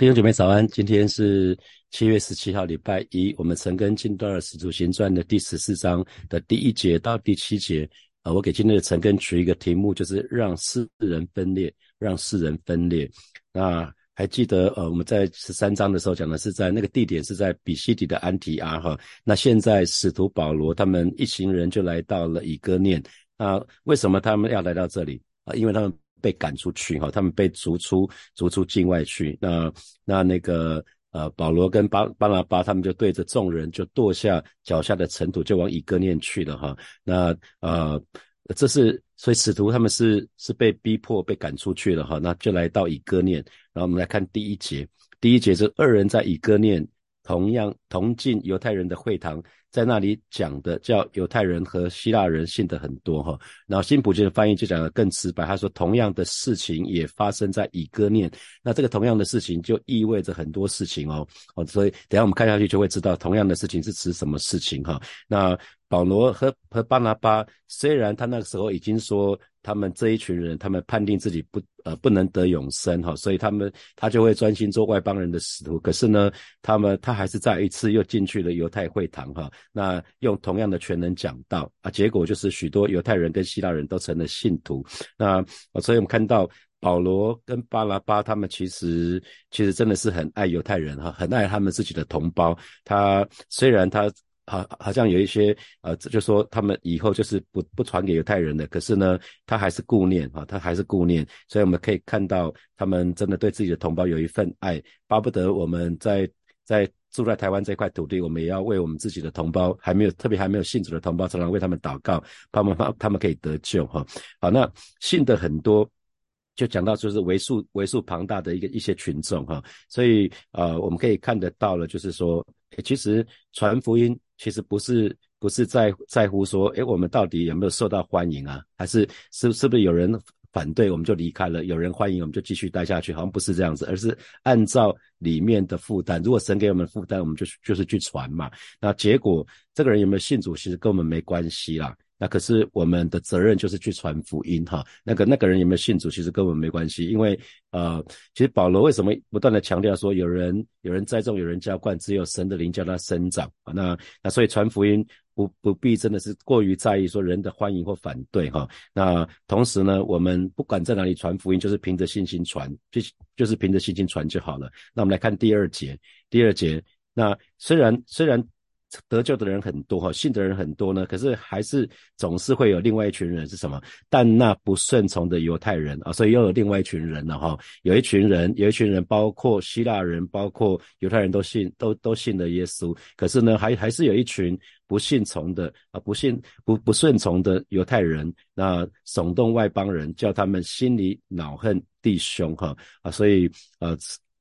弟兄姐妹早安，今天是七月十七号，礼拜一。我们陈根进段的使徒行传的第十四章的第一节到第七节啊，我给今天的陈根取一个题目，就是让世人分裂，让世人分裂。那还记得呃，我们在十三章的时候讲的是在那个地点是在比西底的安提阿哈。那现在使徒保罗他们一行人就来到了以哥念啊，为什么他们要来到这里啊？因为他们。被赶出去哈，他们被逐出逐出境外去。那那那个呃，保罗跟巴巴拿巴他们就对着众人就跺下脚下的尘土，就往以哥念去了哈。那呃，这是所以使徒他们是是被逼迫被赶出去了哈。那就来到以哥念，然后我们来看第一节，第一节是二人在以哥念同样同进犹太人的会堂。在那里讲的叫犹太人和希腊人信的很多哈，然后新普京的翻译就讲的更直白，他说同样的事情也发生在以哥念，那这个同样的事情就意味着很多事情哦哦，所以等下我们看下去就会知道同样的事情是指什么事情哈。那保罗和和巴拿巴虽然他那个时候已经说。他们这一群人，他们判定自己不呃不能得永生哈，所以他们他就会专心做外邦人的使徒。可是呢，他们他还是再一次又进去了犹太会堂哈，那用同样的全能讲道啊，结果就是许多犹太人跟希腊人都成了信徒。那所以我们看到保罗跟巴拉巴他们其实其实真的是很爱犹太人哈，很爱他们自己的同胞。他虽然他。好，好像有一些呃，就说他们以后就是不不传给犹太人的，可是呢，他还是顾念啊，他还是顾念，所以我们可以看到他们真的对自己的同胞有一份爱，巴不得我们在在住在台湾这块土地，我们也要为我们自己的同胞还没有特别还没有信主的同胞，常常为他们祷告，他们他们可以得救哈。好，那信的很多，就讲到就是为数为数庞大的一个一些群众哈，所以呃，我们可以看得到了，就是说，其实传福音。其实不是不是在在乎说，哎，我们到底有没有受到欢迎啊？还是是是不是有人反对我们就离开了？有人欢迎我们就继续待下去？好像不是这样子，而是按照里面的负担。如果神给我们负担，我们就就是去传嘛。那结果这个人有没有信主，其实跟我们没关系啦。那可是我们的责任就是去传福音哈。那个那个人有没有信主，其实跟我们没关系，因为呃，其实保罗为什么不断的强调说，有人有人栽种，有人浇灌，只有神的灵叫他生长啊。那那所以传福音不不必真的是过于在意说人的欢迎或反对哈。那同时呢，我们不管在哪里传福音，就是凭着信心传，就就是凭着信心传就好了。那我们来看第二节，第二节，那虽然虽然。得救的人很多哈，信的人很多呢，可是还是总是会有另外一群人是什么？但那不顺从的犹太人啊，所以又有另外一群人了哈。有一群人，有一群人，包括希腊人，包括犹太人都信，都都信了耶稣。可是呢，还还是有一群不信从的啊，不信不不顺从的犹太人，那耸动外邦人，叫他们心里恼恨弟兄哈啊，所以呃。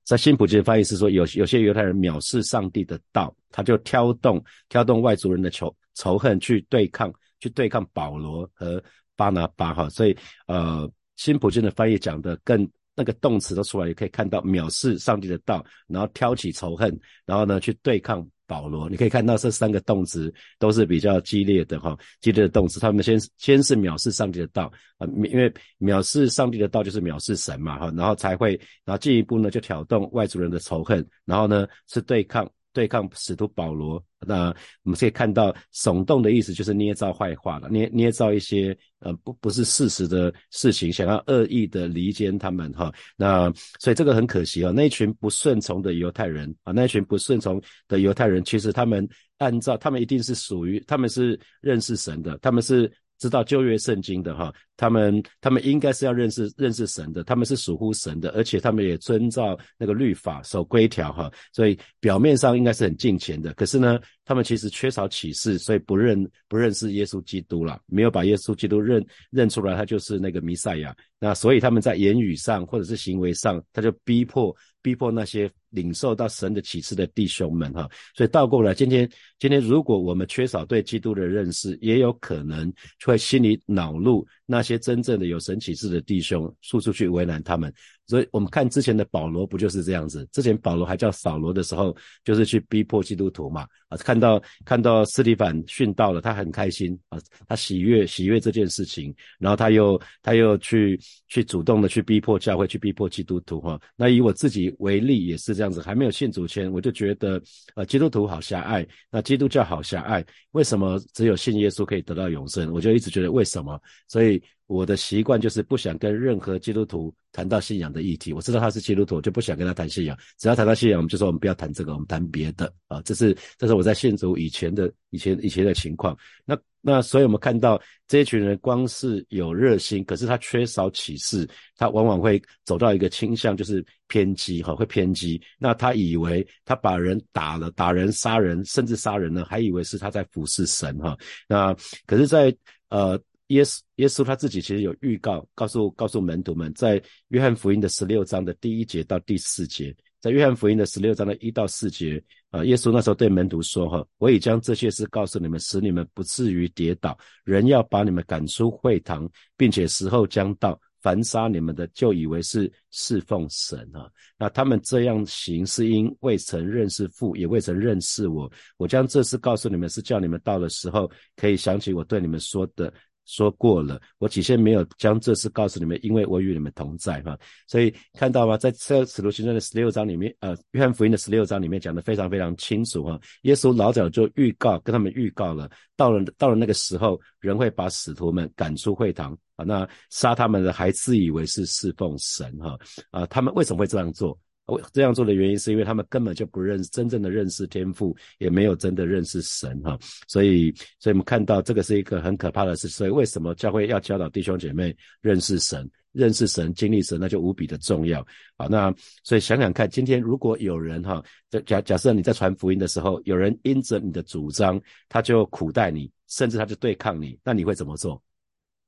在新普京的翻译是说，有有些犹太人藐视上帝的道，他就挑动挑动外族人的仇仇恨去对抗，去对抗保罗和巴拿巴哈。所以呃，新普京的翻译讲的更那个动词都出来，也可以看到藐视上帝的道，然后挑起仇恨，然后呢去对抗。保罗，你可以看到这三个动词都是比较激烈的哈，激烈的动词。他们先先是藐视上帝的道啊，因为藐视上帝的道就是藐视神嘛哈，然后才会，然后进一步呢就挑动外族人的仇恨，然后呢是对抗。对抗使徒保罗，那我们可以看到耸动的意思就是捏造坏话了，捏捏造一些呃不不是事实的事情，想要恶意的离间他们哈。那所以这个很可惜啊，那一群不顺从的犹太人啊，那一群不顺从的犹太人，其实他们按照他们一定是属于他们是认识神的，他们是。知道旧约圣经的哈，他们他们应该是要认识认识神的，他们是属乎神的，而且他们也遵照那个律法守规条哈，所以表面上应该是很敬虔的。可是呢，他们其实缺少启示，所以不认不认识耶稣基督了，没有把耶稣基督认认出来，他就是那个弥赛亚。那所以他们在言语上或者是行为上，他就逼迫逼迫那些。领受到神的启示的弟兄们，哈，所以倒过来，今天，今天如果我们缺少对基督的认识，也有可能会心里恼怒那些真正的有神启示的弟兄，处处去为难他们。所以我们看之前的保罗不就是这样子？之前保罗还叫扫罗的时候，就是去逼迫基督徒嘛。啊，看到看到斯蒂凡殉道了，他很开心啊，他喜悦喜悦这件事情，然后他又他又去去主动的去逼迫教会，去逼迫基督徒哈。那以我自己为例也是这样子，还没有信主前，我就觉得呃基督徒好狭隘，那基督教好狭隘，为什么只有信耶稣可以得到永生？我就一直觉得为什么？所以。我的习惯就是不想跟任何基督徒谈到信仰的议题。我知道他是基督徒，就不想跟他谈信仰。只要谈到信仰，我们就说我们不要谈这个，我们谈别的啊。这是这是我在信主以前的以前以前的情况。那那所以我们看到这一群人，光是有热心，可是他缺少启示，他往往会走到一个倾向，就是偏激哈，会偏激。那他以为他把人打了，打人、杀人，甚至杀人呢，还以为是他在服侍神哈。那可是，在呃。耶稣，耶稣他自己其实有预告，告诉告诉门徒们，在约翰福音的十六章的第一节到第四节，在约翰福音的十六章的一到四节，啊，耶稣那时候对门徒说：“哈，我已将这些事告诉你们，使你们不至于跌倒。人要把你们赶出会堂，并且时候将到，凡杀你们的，就以为是侍奉神啊。那他们这样行，是因未曾认识父，也未曾认识我。我将这事告诉你们，是叫你们到的时候，可以想起我对你们说的。”说过了，我起先没有将这事告诉你们，因为我与你们同在哈。所以看到吗？在这使徒行传的十六章里面，呃，约翰福音的十六章里面讲的非常非常清楚哈。耶稣老早就预告，跟他们预告了，到了到了那个时候，人会把使徒们赶出会堂啊，那杀他们的还自以为是侍奉神哈啊，他们为什么会这样做？我这样做的原因是因为他们根本就不认识真正的认识天赋，也没有真的认识神哈，所以，所以我们看到这个是一个很可怕的事。所以为什么教会要教导弟兄姐妹认识神、认识神、经历神，那就无比的重要啊。那所以想想看，今天如果有人哈，假假设你在传福音的时候，有人因着你的主张，他就苦待你，甚至他就对抗你，那你会怎么做？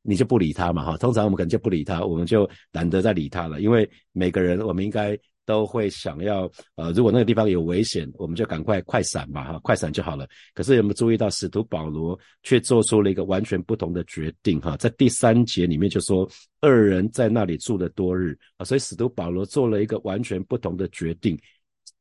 你就不理他嘛哈。通常我们可能就不理他，我们就懒得再理他了，因为每个人我们应该。都会想要，呃，如果那个地方有危险，我们就赶快快闪嘛，哈，快闪就好了。可是有没有注意到，使徒保罗却做出了一个完全不同的决定，哈，在第三节里面就说，二人在那里住了多日啊，所以使徒保罗做了一个完全不同的决定。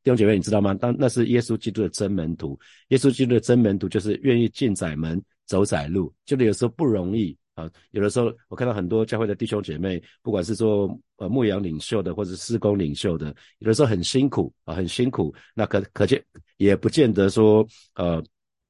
弟兄姐妹，你知道吗？当那是耶稣基督的真门徒，耶稣基督的真门徒就是愿意进窄门走窄路，就是有时候不容易。啊，有的时候我看到很多教会的弟兄姐妹，不管是做呃牧羊领袖的，或者是施工领袖的，有的时候很辛苦啊，很辛苦。那可可见也不见得说，呃，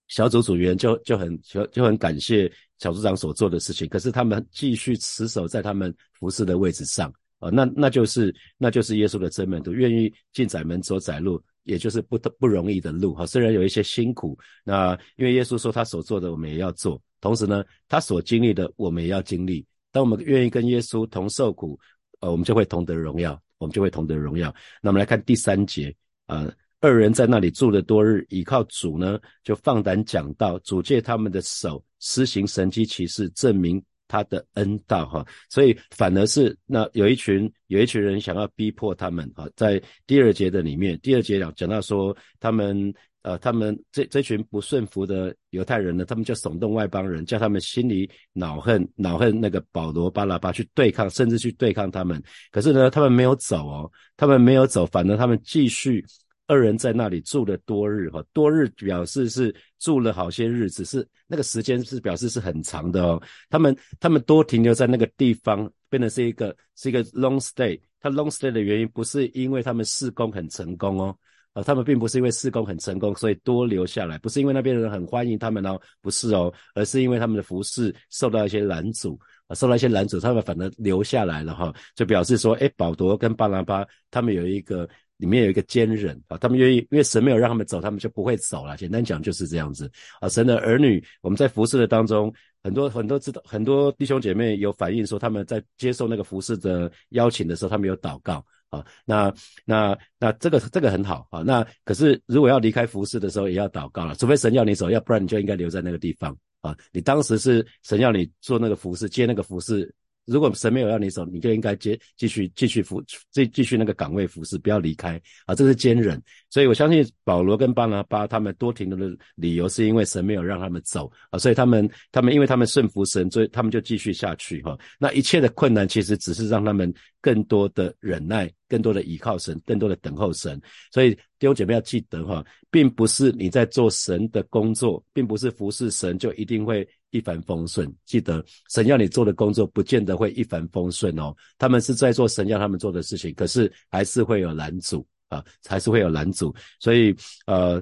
小组组员就就很就就很感谢小组长所做的事情，可是他们继续持守在他们服侍的位置上啊，那那就是那就是耶稣的真门徒，愿意进窄门走窄路，也就是不不容易的路哈。虽然有一些辛苦，那因为耶稣说他所做的，我们也要做。同时呢，他所经历的，我们也要经历。当我们愿意跟耶稣同受苦，呃，我们就会同得荣耀，我们就会同得荣耀。那我们来看第三节，啊，二人在那里住了多日，依靠主呢，就放胆讲道，主借他们的手施行神迹奇事，证明他的恩道，哈。所以反而是那有一群有一群人想要逼迫他们，哈，在第二节的里面，第二节讲讲到说他们。呃，他们这这群不顺服的犹太人呢，他们就耸动外邦人，叫他们心里恼恨，恼恨那个保罗、巴拉巴去对抗，甚至去对抗他们。可是呢，他们没有走哦，他们没有走，反而他们继续二人在那里住了多日哈，多日表示是住了好些日子，是那个时间是表示是很长的哦。他们他们多停留在那个地方，变得是一个是一个 long stay。他 long stay 的原因不是因为他们施工很成功哦。啊，他们并不是因为施工很成功，所以多留下来，不是因为那边的人很欢迎他们哦，不是哦，而是因为他们的服饰受到一些拦阻啊，受到一些拦阻，他们反而留下来了哈，就表示说，哎，保罗跟巴拿巴他们有一个里面有一个坚忍啊，他们愿意，因为神没有让他们走，他们就不会走了。简单讲就是这样子啊，神的儿女，我们在服侍的当中，很多很多知道，很多弟兄姐妹有反映说，他们在接受那个服侍的邀请的时候，他们有祷告。啊，那那那这个这个很好啊。那可是如果要离开服饰的时候，也要祷告了。除非神要你走，要不然你就应该留在那个地方啊。你当时是神要你做那个服饰，接那个服饰，如果神没有要你走，你就应该接继续继续服继继续那个岗位服侍，不要离开啊，这是坚忍。所以我相信保罗跟巴拿巴他们多停留的理由，是因为神没有让他们走啊，所以他们他们因为他们顺服神，所以他们就继续下去哈。那一切的困难其实只是让他们更多的忍耐，更多的依靠神，更多的等候神。所以弟兄姐妹要记得哈，并不是你在做神的工作，并不是服侍神就一定会一帆风顺。记得神要你做的工作，不见得会一帆风顺哦。他们是在做神要他们做的事情，可是还是会有拦阻。啊，还是会有拦阻，所以呃，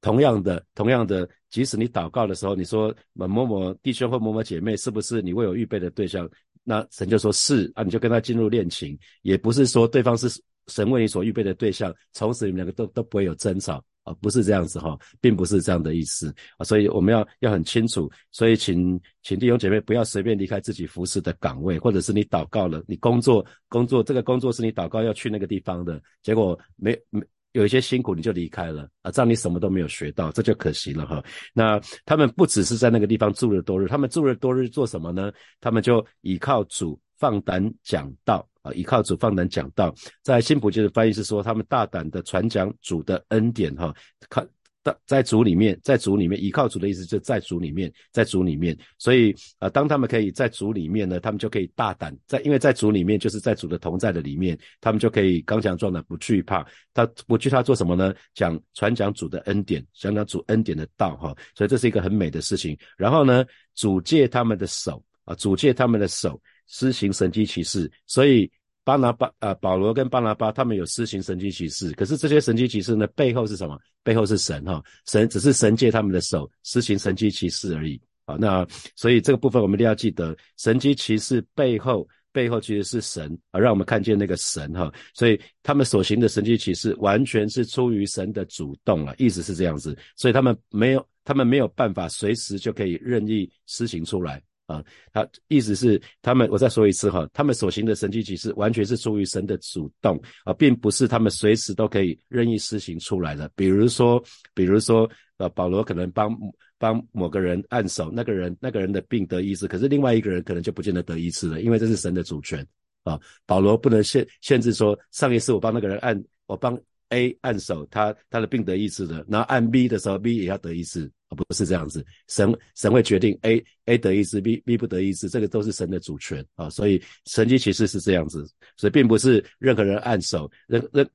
同样的，同样的，即使你祷告的时候，你说某某某弟兄或某某姐妹，是不是你为我预备的对象？那神就说是啊，你就跟他进入恋情，也不是说对方是神为你所预备的对象，从此你们两个都都不会有争吵。不是这样子哈，并不是这样的意思啊，所以我们要要很清楚，所以请请弟兄姐妹不要随便离开自己服侍的岗位，或者是你祷告了，你工作工作这个工作是你祷告要去那个地方的，结果没没有一些辛苦你就离开了啊，这样你什么都没有学到，这就可惜了哈。那他们不只是在那个地方住了多日，他们住了多日做什么呢？他们就倚靠主放胆讲道。依靠主放胆讲道，在新普界的翻译是说，他们大胆的传讲主的恩典，哈，看在在主里面，在主里面依靠主的意思就在主里面，在主里面，所以啊，当他们可以在主里面呢，他们就可以大胆在，因为在主里面就是在主的同在的里面，他们就可以刚强壮胆，不惧怕。他不惧怕做什么呢？讲传讲主的恩典，讲讲主恩典的道，哈，所以这是一个很美的事情。然后呢，主借他们的手啊，主借他们的手施行神迹奇事，所以。巴拿巴啊，保罗跟巴拿巴他们有施行神迹奇事，可是这些神迹奇事呢，背后是什么？背后是神哈，神只是神借他们的手施行神迹奇事而已啊。那所以这个部分我们一定要记得，神迹奇事背后背后其实是神啊，让我们看见那个神哈。所以他们所行的神迹奇事完全是出于神的主动啊，意思是这样子。所以他们没有，他们没有办法随时就可以任意施行出来。啊，他意思是他们，我再说一次哈，他们所行的神迹奇事完全是出于神的主动啊，并不是他们随时都可以任意施行出来的。比如说，比如说，呃，保罗可能帮帮某个人按手，那个人那个人的病得医治，可是另外一个人可能就不见得得医治了，因为这是神的主权啊。保罗不能限限制说，上一次我帮那个人按，我帮 A 按手，他他的病得医治了，然后按 B 的时候，B 也要得医治。啊，不是这样子，神神会决定 A A 得一治，B B 不得一治，这个都是神的主权啊，所以神迹其实是这样子，所以并不是任何人按手，任任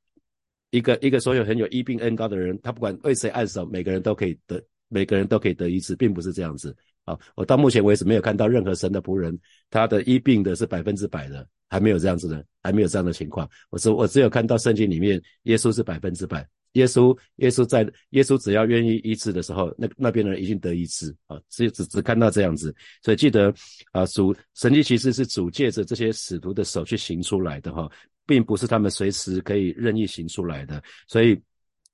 一个一个所有很有医病恩高的人，他不管为谁按手，每个人都可以得，每个人都可以得一治，并不是这样子啊。我到目前为止没有看到任何神的仆人，他的医病的是百分之百的，还没有这样子的，还没有这样的情况。我只我只有看到圣经里面耶稣是百分之百。耶稣，耶稣在耶稣只要愿意医治的时候，那那边的人一定得医治啊，只只只看到这样子，所以记得啊，主神迹其实是主借着这些使徒的手去行出来的哈，并不是他们随时可以任意行出来的。所以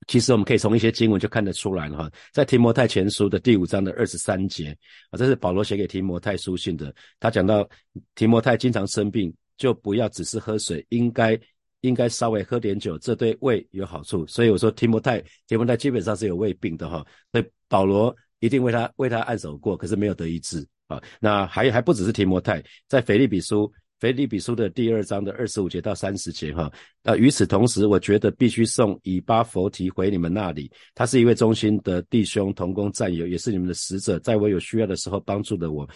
其实我们可以从一些经文就看得出来了哈，在提摩太前书的第五章的二十三节啊，这是保罗写给提摩太书信的，他讲到提摩太经常生病，就不要只是喝水，应该。应该稍微喝点酒，这对胃有好处。所以我说提摩太，提摩太基本上是有胃病的哈。所以保罗一定为他为他按手过，可是没有得医治啊。那还还不只是提摩太，在腓利比书腓利比书的第二章的二十五节到三十节哈。那与此同时，我觉得必须送以巴佛提回你们那里。他是一位忠心的弟兄、同工、战友，也是你们的使者，在我有需要的时候帮助了我。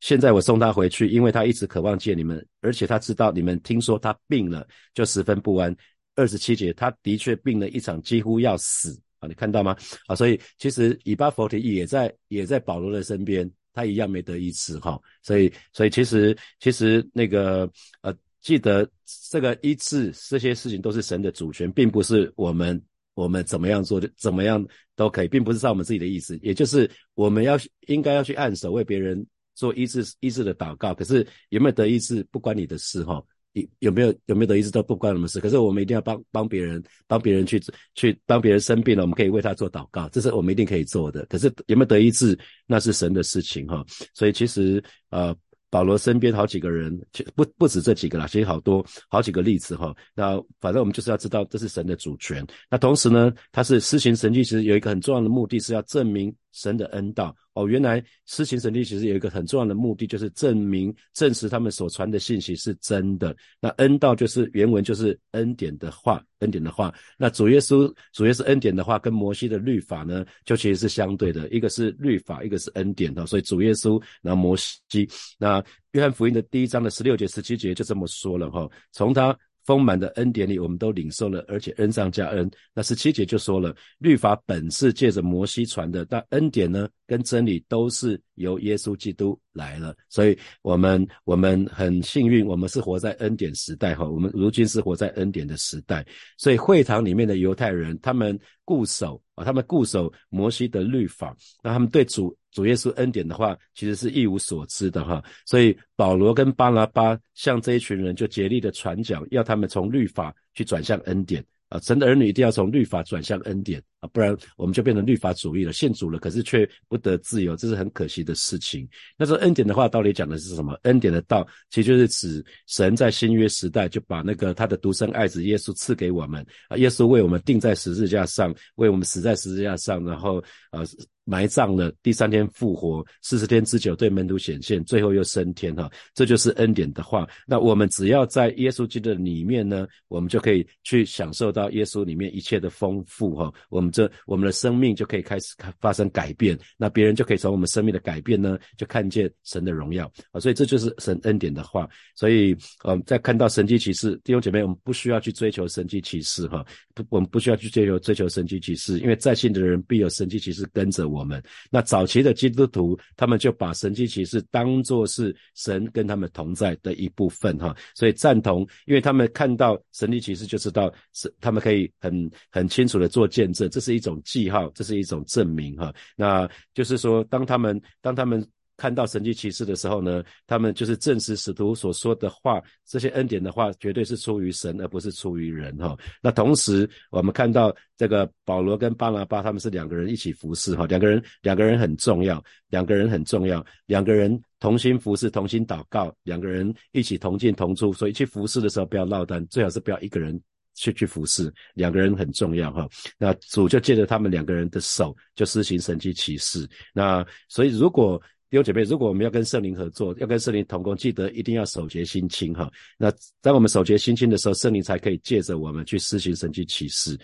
现在我送他回去，因为他一直渴望见你们，而且他知道你们听说他病了，就十分不安。二十七节，他的确病了一场，几乎要死啊！你看到吗？啊，所以其实以巴弗提也在也在保罗的身边，他一样没得医治哈。所以所以其实其实那个呃，记得这个医治这些事情都是神的主权，并不是我们我们怎么样做的怎么样都可以，并不是照我们自己的意思。也就是我们要应该要去按手为别人。做医治医治的祷告，可是有没有得医治不关你的事哈，有有没有有没有得医治都不关我们事。可是我们一定要帮帮别人，帮别人去去帮别人生病了，我们可以为他做祷告，这是我们一定可以做的。可是有没有得医治，那是神的事情哈。所以其实呃，保罗身边好几个人，不不止这几个啦，其实好多好几个例子哈。那反正我们就是要知道这是神的主权。那同时呢，他是施行神迹其实有一个很重要的目的是要证明神的恩道。哦，原来施行神迹其实有一个很重要的目的，就是证明、证实他们所传的信息是真的。那恩道就是原文就是恩典的话，恩典的话。那主耶稣主耶稣恩典的话，跟摩西的律法呢，就其实是相对的，一个是律法，一个是恩典的。所以主耶稣，然后摩西，那约翰福音的第一章的十六节、十七节就这么说了哈，从他。丰满的恩典里，我们都领受了，而且恩上加恩。那十七节就说了，律法本是借着摩西传的，但恩典呢，跟真理都是由耶稣基督来了。所以，我们我们很幸运，我们是活在恩典时代哈。我们如今是活在恩典的时代。所以，会堂里面的犹太人，他们固守啊，他们固守摩西的律法，那他们对主。主耶稣恩典的话，其实是一无所知的哈，所以保罗跟巴拉巴向这一群人就竭力的传讲，要他们从律法去转向恩典。啊，神的儿女一定要从律法转向恩典啊，不然我们就变成律法主义了，信主了，可是却不得自由，这是很可惜的事情。那这恩典的话，到底讲的是什么？恩典的道，其实就是指神在新约时代就把那个他的独生爱子耶稣赐给我们啊，耶稣为我们钉在十字架上，为我们死在十字架上，然后啊埋葬了，第三天复活，四十天之久对门徒显现，最后又升天哈，这就是恩典的话。那我们只要在耶稣基督里面呢，我们就可以去享受到耶稣里面一切的丰富哈。我们这我们的生命就可以开始发生改变，那别人就可以从我们生命的改变呢，就看见神的荣耀啊。所以这就是神恩典的话。所以嗯，在看到神迹奇事，弟兄姐妹，我们不需要去追求神迹奇事哈，我们不需要去追求追求神迹奇事，因为在信的人必有神迹奇事跟着我。们那早期的基督徒，他们就把神迹骑士当作是神跟他们同在的一部分哈，所以赞同，因为他们看到神迹骑士就知道是他们可以很很清楚的做见证，这是一种记号，这是一种证明哈。那就是说，当他们当他们。看到神迹奇事的时候呢，他们就是证实使徒所说的话，这些恩典的话，绝对是出于神，而不是出于人哈。那同时，我们看到这个保罗跟巴拿巴他们是两个人一起服侍哈，两个人两个人很重要，两个人很重要，两个人同心服侍，同心祷告，两个人一起同进同出，所以去服侍的时候不要落单，最好是不要一个人去去服侍，两个人很重要哈。那主就借着他们两个人的手，就施行神迹奇事。那所以如果弟兄姐妹，如果我们要跟圣灵合作，要跟圣灵同工，记得一定要守节心清哈。那当我们守节心清的时候，圣灵才可以借着我们去施行神迹启示。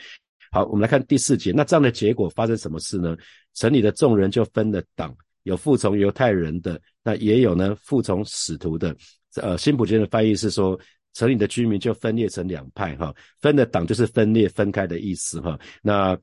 好，我们来看第四节。那这样的结果发生什么事呢？城里的众人就分了党，有服从犹太人的，那也有呢服从使徒的。呃，新普京的翻译是说，城里的居民就分裂成两派哈。分的党就是分裂、分开的意思哈。那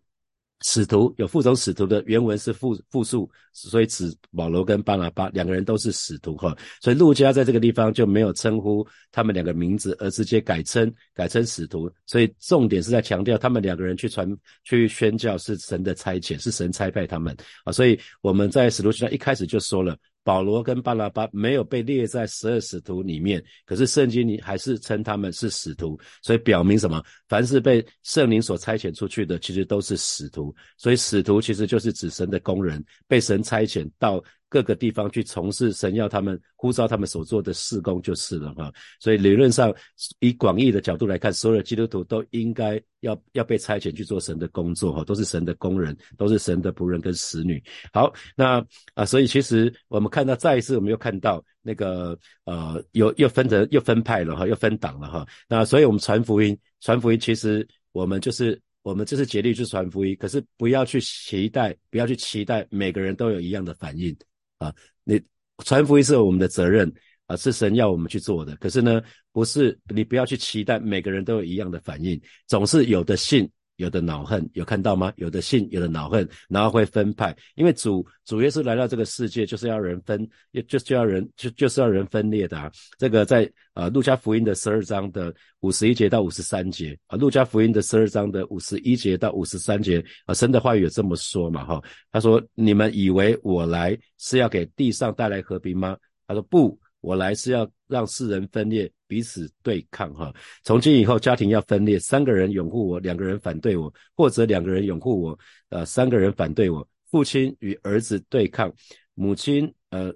使徒有副总使徒的原文是复复数，所以指保罗跟巴拿巴两个人都是使徒哈。所以路加在这个地方就没有称呼他们两个名字，而直接改称改称使徒。所以重点是在强调他们两个人去传去宣教是神的差遣，是神差派他们啊。所以我们在使徒行传一开始就说了。保罗跟巴拉巴没有被列在十二使徒里面，可是圣经里还是称他们是使徒，所以表明什么？凡是被圣灵所差遣出去的，其实都是使徒。所以使徒其实就是指神的工人，被神差遣到。各个地方去从事神要他们呼召他们所做的事工就是了哈，所以理论上以广义的角度来看，所有的基督徒都应该要要被差遣去做神的工作哈，都是神的工人，都是神的仆人跟使女。好，那啊，所以其实我们看到再一次，我们又看到那个呃，又又分成又分派了哈，又分党了哈。那所以我们传福音，传福音其实我们就是我们就是竭力去传福音，可是不要去期待，不要去期待每个人都有一样的反应。啊，你传福音是我们的责任啊，是神要我们去做的。可是呢，不是你不要去期待每个人都有一样的反应，总是有的信。有的恼恨，有看到吗？有的信，有的恼恨，然后会分派。因为主主耶稣来到这个世界，就是要人分，就就要人就就是要人分裂的啊。这个在呃路加福音的十二章的五十一节到五十三节啊，路加福音的十二章的五十一节到五十三节啊，神的话语有这么说嘛哈？他说：你们以为我来是要给地上带来和平吗？他说不。我来是要让世人分裂，彼此对抗，哈！从今以后，家庭要分裂，三个人拥护我，两个人反对我，或者两个人拥护我，呃，三个人反对我。父亲与儿子对抗，母亲，呃，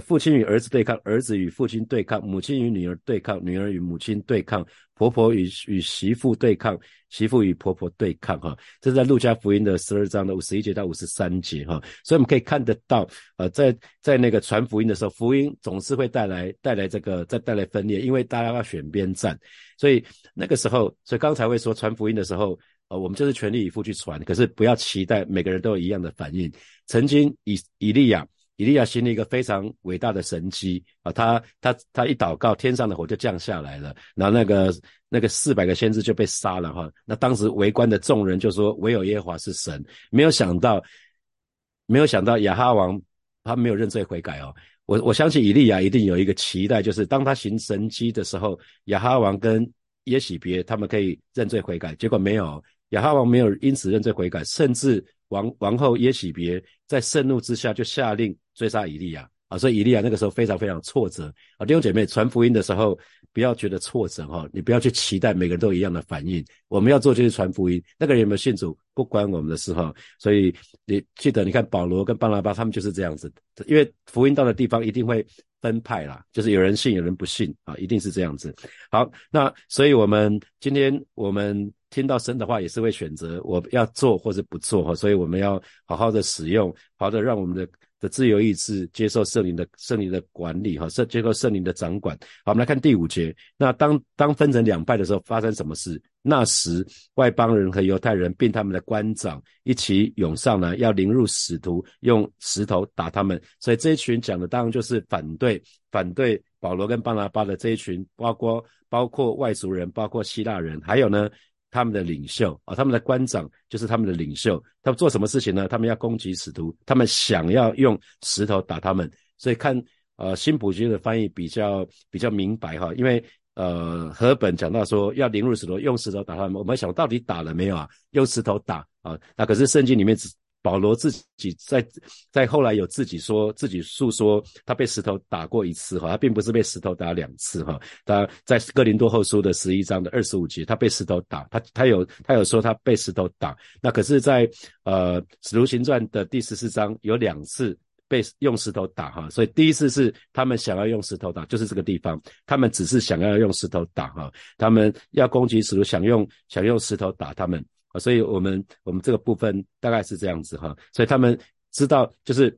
父亲与儿子对抗，儿子与父亲对抗，母亲与女儿对抗，女儿与母亲对抗，婆婆与与媳妇对抗，媳妇与婆婆对抗，哈，这是在路加福音的十二章的五十一节到五十三节，哈，所以我们可以看得到，呃，在在那个传福音的时候，福音总是会带来带来这个再带来分裂，因为大家要选边站，所以那个时候，所以刚才会说传福音的时候，呃，我们就是全力以赴去传，可是不要期待每个人都有一样的反应。曾经以以利亚。以利亚行了一个非常伟大的神迹啊，他他他一祷告，天上的火就降下来了，然后那个那个四百个先知就被杀了哈。那当时围观的众人就说：“唯有耶和华是神。”没有想到，没有想到亚哈王他没有认罪悔改哦。我我相信以利亚一定有一个期待，就是当他行神迹的时候，亚哈王跟耶喜别他们可以认罪悔改。结果没有，亚哈王没有因此认罪悔改，甚至王王后耶喜别在盛怒之下就下令。追杀以利亚啊，所以以利亚那个时候非常非常挫折啊。弟兄姐妹，传福音的时候不要觉得挫折哈，你不要去期待每个人都一样的反应。我们要做就是传福音，那个人有没有信主不关我们的事哈。所以你记得，你看保罗跟巴拉巴他们就是这样子，因为福音到的地方一定会分派啦，就是有人信有人不信啊，一定是这样子。好，那所以我们今天我们听到神的话，也是会选择我要做或者不做哈。所以我们要好好的使用，好的让我们的。的自由意志接受圣灵的圣灵的管理，哈，圣接受圣灵的掌管。好，我们来看第五节。那当当分成两派的时候，发生什么事？那时外邦人和犹太人并他们的官长一起涌上来，要凌辱使徒，用石头打他们。所以这一群讲的当然就是反对反对保罗跟巴拿巴的这一群，包括包括外族人，包括希腊人，还有呢。他们的领袖啊，他们的官长就是他们的领袖。他们做什么事情呢？他们要攻击使徒，他们想要用石头打他们。所以看呃新普京的翻译比较比较明白哈，因为呃和本讲到说要凌辱石头，用石头打他们。我们想到底打了没有啊？用石头打啊？那可是圣经里面只。保罗自己在在后来有自己说自己诉说，他被石头打过一次哈，他并不是被石头打两次哈。他在哥林多后书的十一章的二十五节，他被石头打，他他有他有说他被石头打。那可是，在呃使徒行传的第十四章有两次被用石头打哈，所以第一次是他们想要用石头打，就是这个地方，他们只是想要用石头打哈，他们要攻击使徒，想用想用石头打他们。啊，所以我们我们这个部分大概是这样子哈，所以他们知道，就是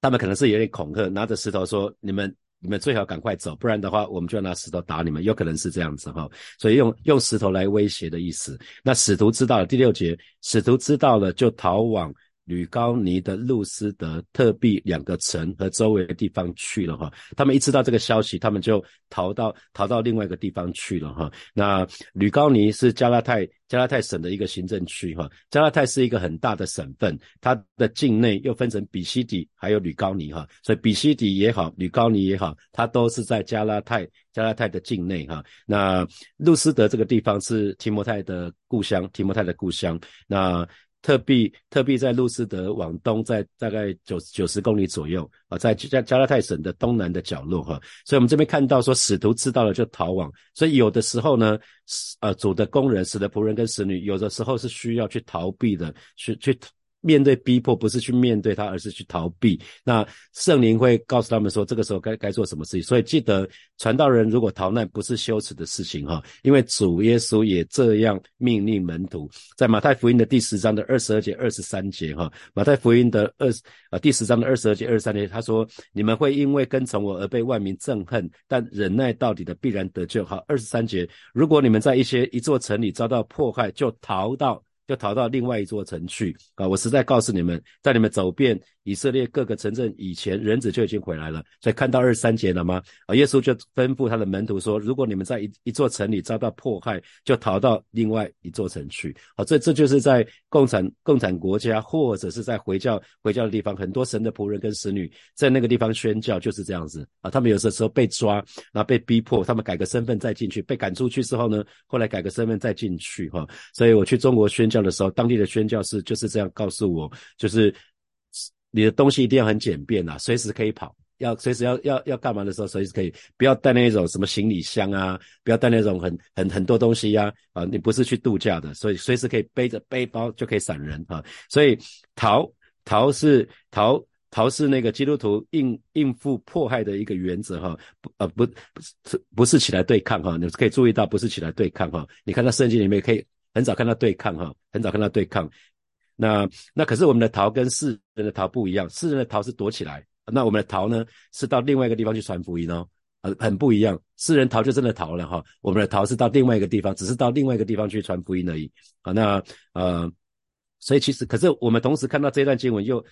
他们可能是有点恐吓，拿着石头说：“你们你们最好赶快走，不然的话，我们就要拿石头打你们。”有可能是这样子哈，所以用用石头来威胁的意思。那使徒知道了，第六节，使徒知道了就逃往。吕高尼的路斯德特币两个城和周围的地方去了哈，他们一知道这个消息，他们就逃到逃到另外一个地方去了哈。那吕高尼是加拉泰加拉泰省的一个行政区哈，加拉泰是一个很大的省份，它的境内又分成比西底还有吕高尼哈，所以比西底也好，吕高尼也好，它都是在加拉泰加拉泰的境内哈。那路斯德这个地方是提摩太的故乡，提摩太的故乡那。特币特币在路斯德往东，在大概九九十公里左右啊，在加加拉泰省的东南的角落哈，所以我们这边看到说使徒知道了就逃亡，所以有的时候呢，呃，主的工人、使的仆人跟使女，有的时候是需要去逃避的，去去。面对逼迫，不是去面对他，而是去逃避。那圣灵会告诉他们说，这个时候该该做什么事情。所以记得，传道人如果逃难，不是羞耻的事情哈，因为主耶稣也这样命令门徒，在马太福音的第十章的二十二节、二十三节哈，马太福音的二啊第十章的二十二节、二十三节，他说：你们会因为跟从我而被万民憎恨，但忍耐到底的必然得救。好，二十三节，如果你们在一些一座城里遭到迫害，就逃到。就逃到另外一座城去啊！我实在告诉你们，在你们走遍。以色列各个城镇以前人子就已经回来了，所以看到二三节了吗？啊，耶稣就吩咐他的门徒说：如果你们在一一座城里遭到迫害，就逃到另外一座城去。好，这这就是在共产共产国家或者是在回教回教的地方，很多神的仆人跟使女在那个地方宣教就是这样子啊。他们有的时候被抓，然后被逼迫，他们改个身份再进去，被赶出去之后呢，后来改个身份再进去哈。所以我去中国宣教的时候，当地的宣教士就是这样告诉我，就是。你的东西一定要很简便呐，随时可以跑。要随时要要要干嘛的时候，随时可以。不要带那种什么行李箱啊，不要带那种很很很多东西呀。啊，你不是去度假的，所以随时可以背着背包就可以闪人啊。所以逃逃是逃逃是那个基督徒应应付迫害的一个原则哈，不呃不不是不是起来对抗哈，你可以注意到不是起来对抗哈，你看到圣经里面可以很少看到对抗哈，很少看到对抗。那那可是我们的逃跟世人的逃不一样，世人的逃是躲起来，那我们的逃呢是到另外一个地方去传福音哦，很很不一样。世人逃就真的逃了哈，我们的逃是到另外一个地方，只是到另外一个地方去传福音而已啊。那呃，所以其实可是我们同时看到这段经文又。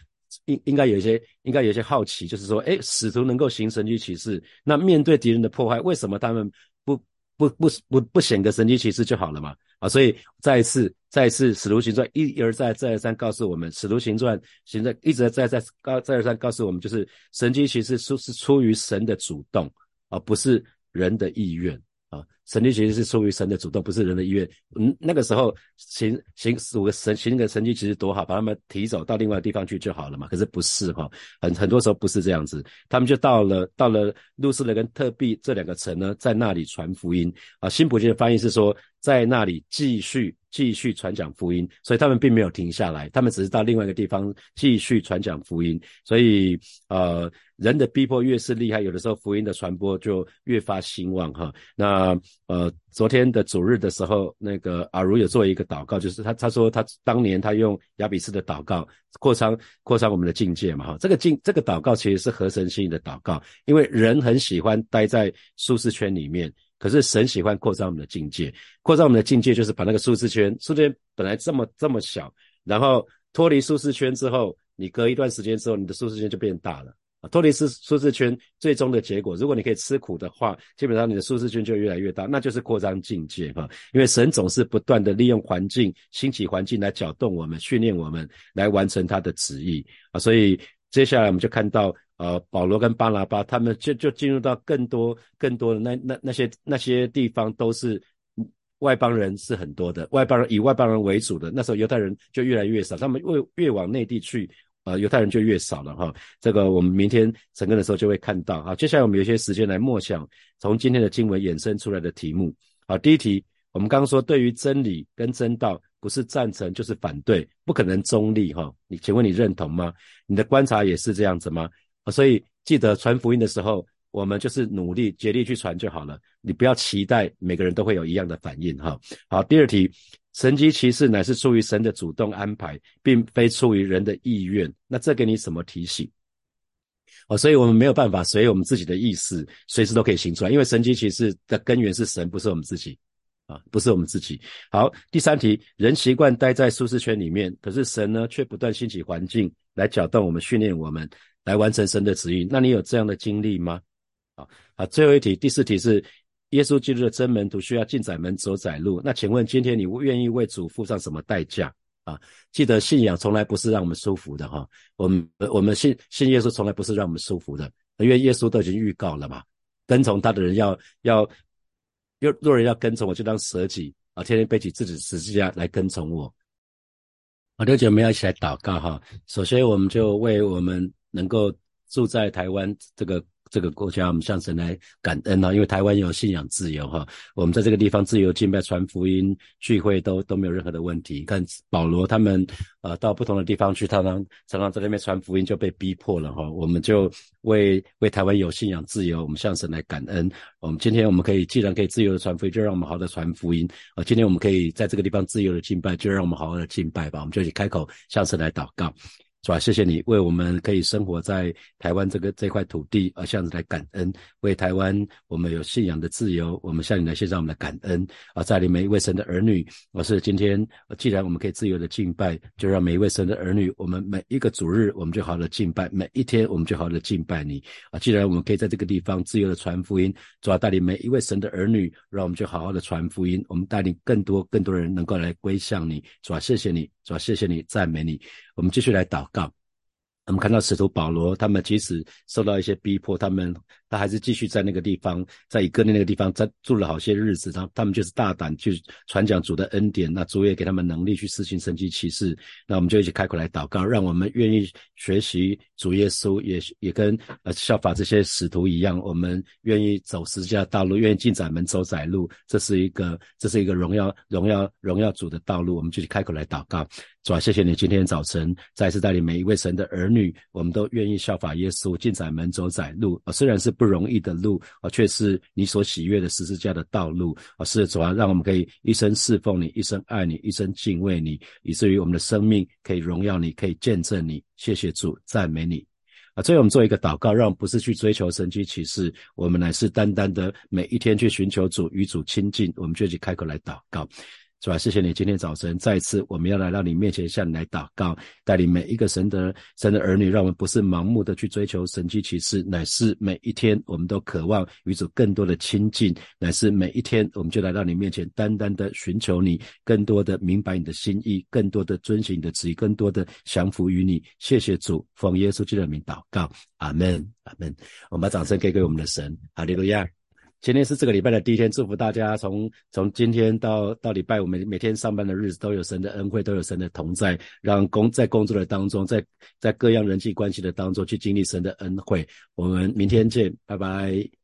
应应该有一些，应该有一些好奇，就是说，哎，使徒能够行神迹奇事，那面对敌人的破坏，为什么他们不不不不不显个神迹奇事就好了嘛？啊，所以再一次，再一次，使徒行传一而再，再而三告诉我们，使徒行传行在一直在在告再而三告诉我们，就是神迹其实出是出于神的主动，而不是人的意愿。啊，神迹其实是出于神的主动，不是人的意愿。嗯，那个时候行行五个神行个神迹其实多好，把他们提走到另外地方去就好了嘛。可是不是哈，很很多时候不是这样子。他们就到了到了路斯勒跟特币这两个城呢，在那里传福音。啊，新普京的翻译是说，在那里继续继续传讲福音，所以他们并没有停下来，他们只是到另外一个地方继续传讲福音。所以呃。人的逼迫越是厉害，有的时候福音的传播就越发兴旺哈。那呃，昨天的主日的时候，那个阿如有做一个祷告，就是他他说他当年他用亚比斯的祷告扩张扩张我们的境界嘛哈。这个境这个祷告其实是合神心意的祷告，因为人很喜欢待在舒适圈里面，可是神喜欢扩张我们的境界，扩张我们的境界就是把那个舒适圈，舒适圈本来这么这么小，然后脱离舒适圈之后，你隔一段时间之后，你的舒适圈就变大了。啊，脱离舒舒适圈最终的结果，如果你可以吃苦的话，基本上你的舒适圈就越来越大，那就是扩张境界哈。因为神总是不断的利用环境、兴起环境来搅动我们、训练我们，来完成他的旨意啊。所以接下来我们就看到，呃，保罗跟巴拿巴他们就就进入到更多更多的那那那些那些地方，都是外邦人是很多的，外邦人以外邦人为主的，那时候犹太人就越来越少，他们越越往内地去。呃，犹太人就越少了哈。这个我们明天整个的时候就会看到啊。接下来我们有些时间来默想从今天的经文衍生出来的题目。好，第一题，我们刚刚说对于真理跟真道不是赞成就是反对，不可能中立哈。你请问你认同吗？你的观察也是这样子吗？所以记得传福音的时候，我们就是努力竭力去传就好了。你不要期待每个人都会有一样的反应哈。好，第二题。神机骑士乃是出于神的主动安排，并非出于人的意愿。那这给你什么提醒？哦，所以我们没有办法随我们自己的意思，随时都可以行出来。因为神机骑士的根源是神，不是我们自己啊，不是我们自己。好，第三题，人习惯待在舒适圈里面，可是神呢，却不断兴起环境来搅动我们、训练我们，来完成神的旨意。那你有这样的经历吗？啊，好，最后一题，第四题是。耶稣基督的真门徒需要进窄门走窄路。那请问今天你愿意为主付上什么代价啊？记得信仰从来不是让我们舒服的哈。我们我们信信耶稣从来不是让我们舒服的，因为耶稣都已经预告了嘛。跟从他的人要要若若人要跟从我，就当舍己啊，天天背起自己十字架来跟从我。好，六姐我们要一起来祷告哈。首先，我们就为我们能够住在台湾这个。这个国家，我们向神来感恩啊！因为台湾有信仰自由哈，我们在这个地方自由敬拜、传福音、聚会都都没有任何的问题。看保罗他们呃到不同的地方去，常常常常在那边传福音就被逼迫了哈。我们就为为台湾有信仰自由，我们向神来感恩。我们今天我们可以既然可以自由的传福音，就让我们好好的传福音啊！今天我们可以在这个地方自由的敬拜，就让我们好好的敬拜吧。我们就一起开口向神来祷告。主啊？谢谢你为我们可以生活在台湾这个这块土地而向你来感恩，为台湾我们有信仰的自由，我们向你来献上我们的感恩啊！在你每一位神的儿女，我是今天既然我们可以自由的敬拜，就让每一位神的儿女，我们每一个主日我们就好好的敬拜，每一天我们就好的敬拜你啊！既然我们可以在这个地方自由的传福音，主要带领每一位神的儿女，让我们就好好的传福音，我们带领更多更多人能够来归向你，主要谢谢你，主要谢谢你，赞美你。我们继续来祷告。我们看到使徒保罗，他们即使受到一些逼迫，他们他还是继续在那个地方，在以哥念那个地方，在住了好些日子。然后他们就是大胆去传讲主的恩典，那主也给他们能力去施行神迹奇事。那我们就一起开口来祷告，让我们愿意学习主耶稣，也也跟呃效法这些使徒一样，我们愿意走十字架道路，愿意进窄门走窄路。这是一个，这是一个荣耀荣耀荣耀主的道路。我们就去开口来祷告。主啊，谢谢你今天早晨再次带领每一位神的儿女，我们都愿意效法耶稣进窄门走窄路啊，虽然是不容易的路啊，却是你所喜悦的十字架的道路啊。是主啊，让我们可以一生侍奉你，一生爱你，一生敬畏你，以至于我们的生命可以荣耀你，可以见证你。谢谢主，赞美你啊！最后我们做一个祷告，让我们不是去追求神迹启示，我们乃是单单的每一天去寻求主，与主亲近。我们就去开口来祷告。是吧？谢谢你今天早晨再次，我们要来到你面前向你来祷告，带领每一个神的神的儿女，让我们不是盲目的去追求神迹奇事，乃是每一天我们都渴望与主更多的亲近，乃是每一天我们就来到你面前，单单的寻求你，更多的明白你的心意，更多的遵循你的旨意，更多的降服于你。谢谢主，奉耶稣基督的名祷告，阿门，阿门。我们把掌声给给我们的神，哈利路亚。今天是这个礼拜的第一天，祝福大家从从今天到到礼拜五每每天上班的日子都有神的恩惠，都有神的同在，让工在工作的当中，在在各样人际关系的当中去经历神的恩惠。我们明天见，拜拜。